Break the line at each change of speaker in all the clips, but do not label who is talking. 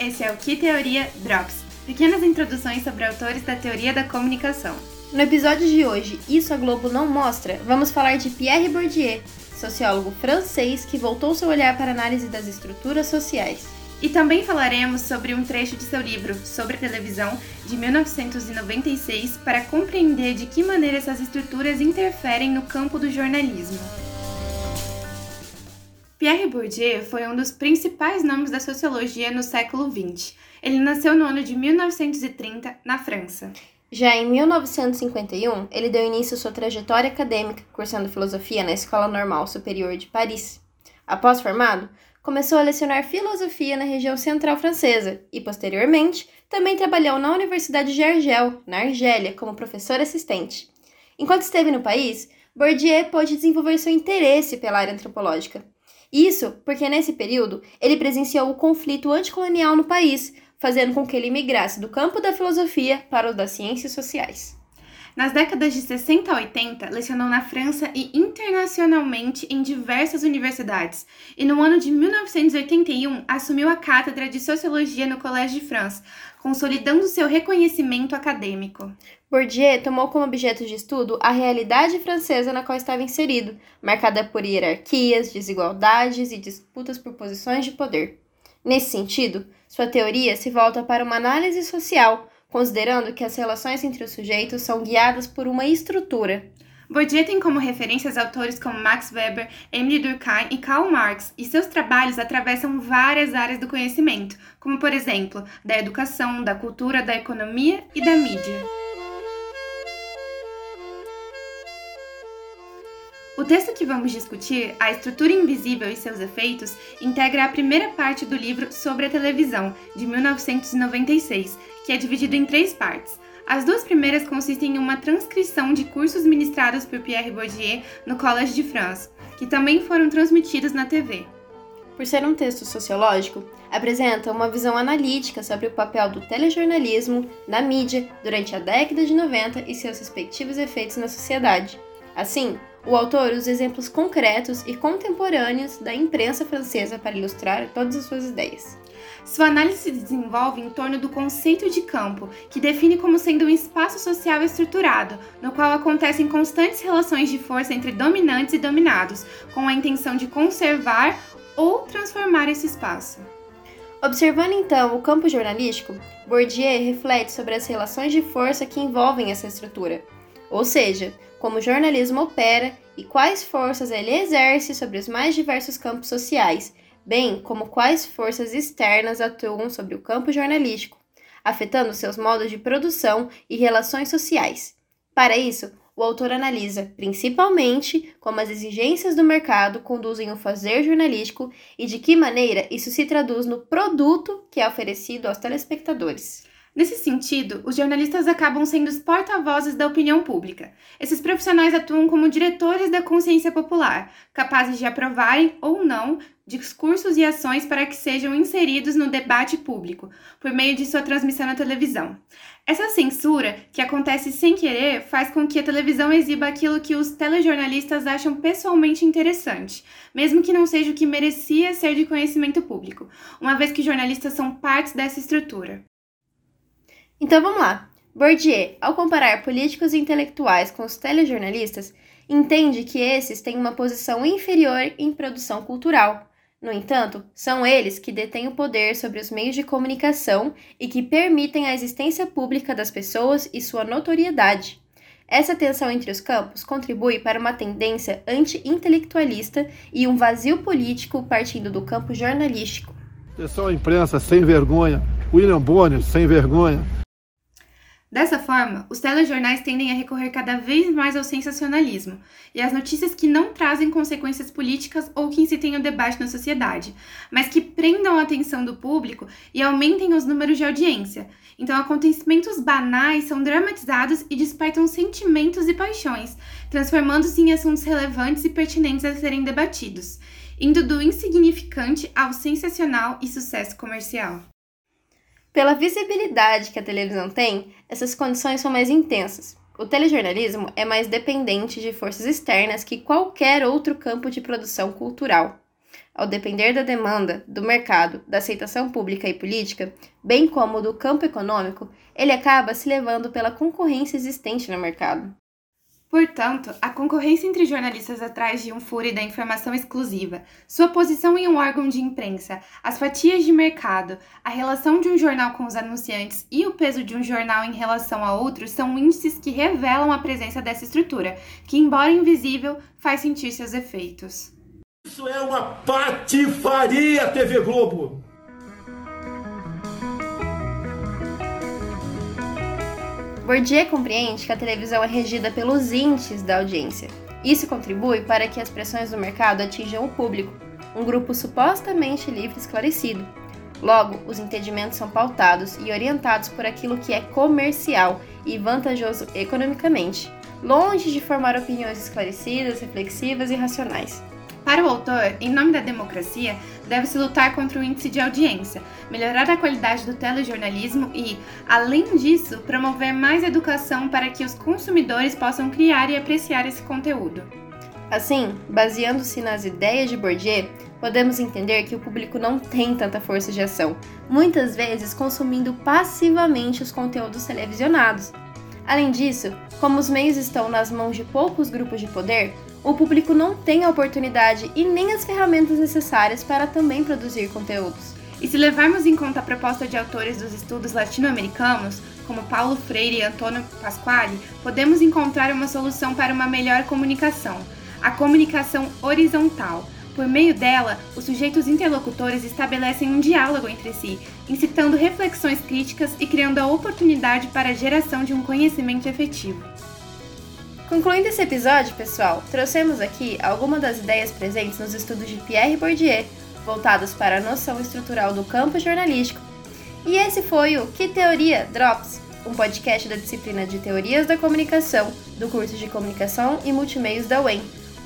esse é o Que Teoria Drops pequenas introduções sobre autores da teoria da comunicação.
No episódio de hoje, Isso a Globo Não Mostra, vamos falar de Pierre Bourdieu, sociólogo francês que voltou seu olhar para a análise das estruturas sociais.
E também falaremos sobre um trecho de seu livro sobre televisão de 1996 para compreender de que maneira essas estruturas interferem no campo do jornalismo. Pierre Bourdieu foi um dos principais nomes da sociologia no século XX. Ele nasceu no ano de 1930, na França.
Já em 1951, ele deu início à sua trajetória acadêmica, cursando filosofia na Escola Normal Superior de Paris. Após formado, começou a lecionar filosofia na região central francesa e, posteriormente, também trabalhou na Universidade de Argel, na Argélia, como professor assistente. Enquanto esteve no país, Bourdieu pôde desenvolver seu interesse pela área antropológica. Isso porque nesse período ele presenciou o conflito anticolonial no país, fazendo com que ele migrasse do campo da filosofia para o das ciências sociais.
Nas décadas de 60 a 80, lecionou na França e internacionalmente em diversas universidades, e no ano de 1981 assumiu a cátedra de Sociologia no Collège de France, consolidando seu reconhecimento acadêmico.
Bourdieu tomou como objeto de estudo a realidade francesa na qual estava inserido, marcada por hierarquias, desigualdades e disputas por posições de poder. Nesse sentido, sua teoria se volta para uma análise social, considerando que as relações entre os sujeitos são guiadas por uma estrutura.
Bourdieu tem como referências autores como Max Weber, Emile Durkheim e Karl Marx, e seus trabalhos atravessam várias áreas do conhecimento, como por exemplo, da educação, da cultura, da economia e da mídia. Texto que vamos discutir, A Estrutura Invisível e seus Efeitos, integra a primeira parte do livro Sobre a Televisão, de 1996, que é dividido em três partes. As duas primeiras consistem em uma transcrição de cursos ministrados por Pierre Bourdieu no Collège de France, que também foram transmitidos na TV.
Por ser um texto sociológico, apresenta uma visão analítica sobre o papel do telejornalismo na mídia durante a década de 90 e seus respectivos efeitos na sociedade. Assim, o autor usa exemplos concretos e contemporâneos da imprensa francesa para ilustrar todas as suas ideias.
Sua análise se desenvolve em torno do conceito de campo, que define como sendo um espaço social estruturado, no qual acontecem constantes relações de força entre dominantes e dominados, com a intenção de conservar ou transformar esse espaço.
Observando então o campo jornalístico, Bourdieu reflete sobre as relações de força que envolvem essa estrutura, ou seja, como o jornalismo opera e quais forças ele exerce sobre os mais diversos campos sociais, bem como quais forças externas atuam sobre o campo jornalístico, afetando seus modos de produção e relações sociais. Para isso, o autor analisa, principalmente, como as exigências do mercado conduzem o fazer jornalístico e de que maneira isso se traduz no produto que é oferecido aos telespectadores.
Nesse sentido, os jornalistas acabam sendo os porta-vozes da opinião pública. Esses profissionais atuam como diretores da consciência popular, capazes de aprovarem ou não discursos e ações para que sejam inseridos no debate público, por meio de sua transmissão na televisão. Essa censura, que acontece sem querer, faz com que a televisão exiba aquilo que os telejornalistas acham pessoalmente interessante, mesmo que não seja o que merecia ser de conhecimento público, uma vez que jornalistas são partes dessa estrutura.
Então vamos lá. Bourdieu, ao comparar políticos e intelectuais com os telejornalistas, entende que esses têm uma posição inferior em produção cultural. No entanto, são eles que detêm o poder sobre os meios de comunicação e que permitem a existência pública das pessoas e sua notoriedade. Essa tensão entre os campos contribui para uma tendência anti-intelectualista e um vazio político partindo do campo jornalístico.
Pessoal, imprensa sem vergonha, William Bonner sem vergonha,
Dessa forma, os telejornais tendem a recorrer cada vez mais ao sensacionalismo e às notícias que não trazem consequências políticas ou que incitem o debate na sociedade, mas que prendam a atenção do público e aumentem os números de audiência. Então, acontecimentos banais são dramatizados e despertam sentimentos e paixões, transformando-se em assuntos relevantes e pertinentes a serem debatidos, indo do insignificante ao sensacional e sucesso comercial.
Pela visibilidade que a televisão tem, essas condições são mais intensas. O telejornalismo é mais dependente de forças externas que qualquer outro campo de produção cultural. Ao depender da demanda, do mercado, da aceitação pública e política, bem como do campo econômico, ele acaba se levando pela concorrência existente no mercado.
Portanto, a concorrência entre jornalistas atrás de um furo da informação exclusiva, sua posição em um órgão de imprensa, as fatias de mercado, a relação de um jornal com os anunciantes e o peso de um jornal em relação a outros são índices que revelam a presença dessa estrutura, que, embora invisível, faz sentir seus efeitos.
Isso é uma patifaria, TV Globo!
Bourdieu compreende que a televisão é regida pelos índices da audiência. Isso contribui para que as pressões do mercado atinjam o público, um grupo supostamente livre e esclarecido. Logo, os entendimentos são pautados e orientados por aquilo que é comercial e vantajoso economicamente, longe de formar opiniões esclarecidas, reflexivas e racionais.
Para o autor, em nome da democracia, deve-se lutar contra o índice de audiência, melhorar a qualidade do telejornalismo e, além disso, promover mais educação para que os consumidores possam criar e apreciar esse conteúdo.
Assim, baseando-se nas ideias de Bourdieu, podemos entender que o público não tem tanta força de ação, muitas vezes consumindo passivamente os conteúdos televisionados. Além disso, como os meios estão nas mãos de poucos grupos de poder, o público não tem a oportunidade e nem as ferramentas necessárias para também produzir conteúdos.
E se levarmos em conta a proposta de autores dos estudos latino-americanos, como Paulo Freire e Antônio Pasquale, podemos encontrar uma solução para uma melhor comunicação, a comunicação horizontal. Por meio dela, os sujeitos interlocutores estabelecem um diálogo entre si, incitando reflexões críticas e criando a oportunidade para a geração de um conhecimento efetivo.
Concluindo esse episódio, pessoal, trouxemos aqui algumas das ideias presentes nos estudos de Pierre Bourdieu, voltados para a noção estrutural do campo jornalístico. E esse foi o Que Teoria Drops, um podcast da disciplina de Teorias da Comunicação do curso de Comunicação e Multimeios da UEM.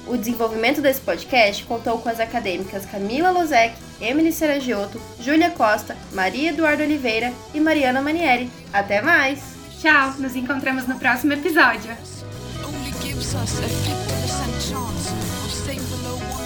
O desenvolvimento desse podcast contou com as acadêmicas Camila Lozek, Emily Seragiotto, Júlia Costa, Maria Eduardo Oliveira e Mariana Manieri. Até mais!
Tchau! Nos encontramos no próximo episódio! us fifty percent chance of staying below one.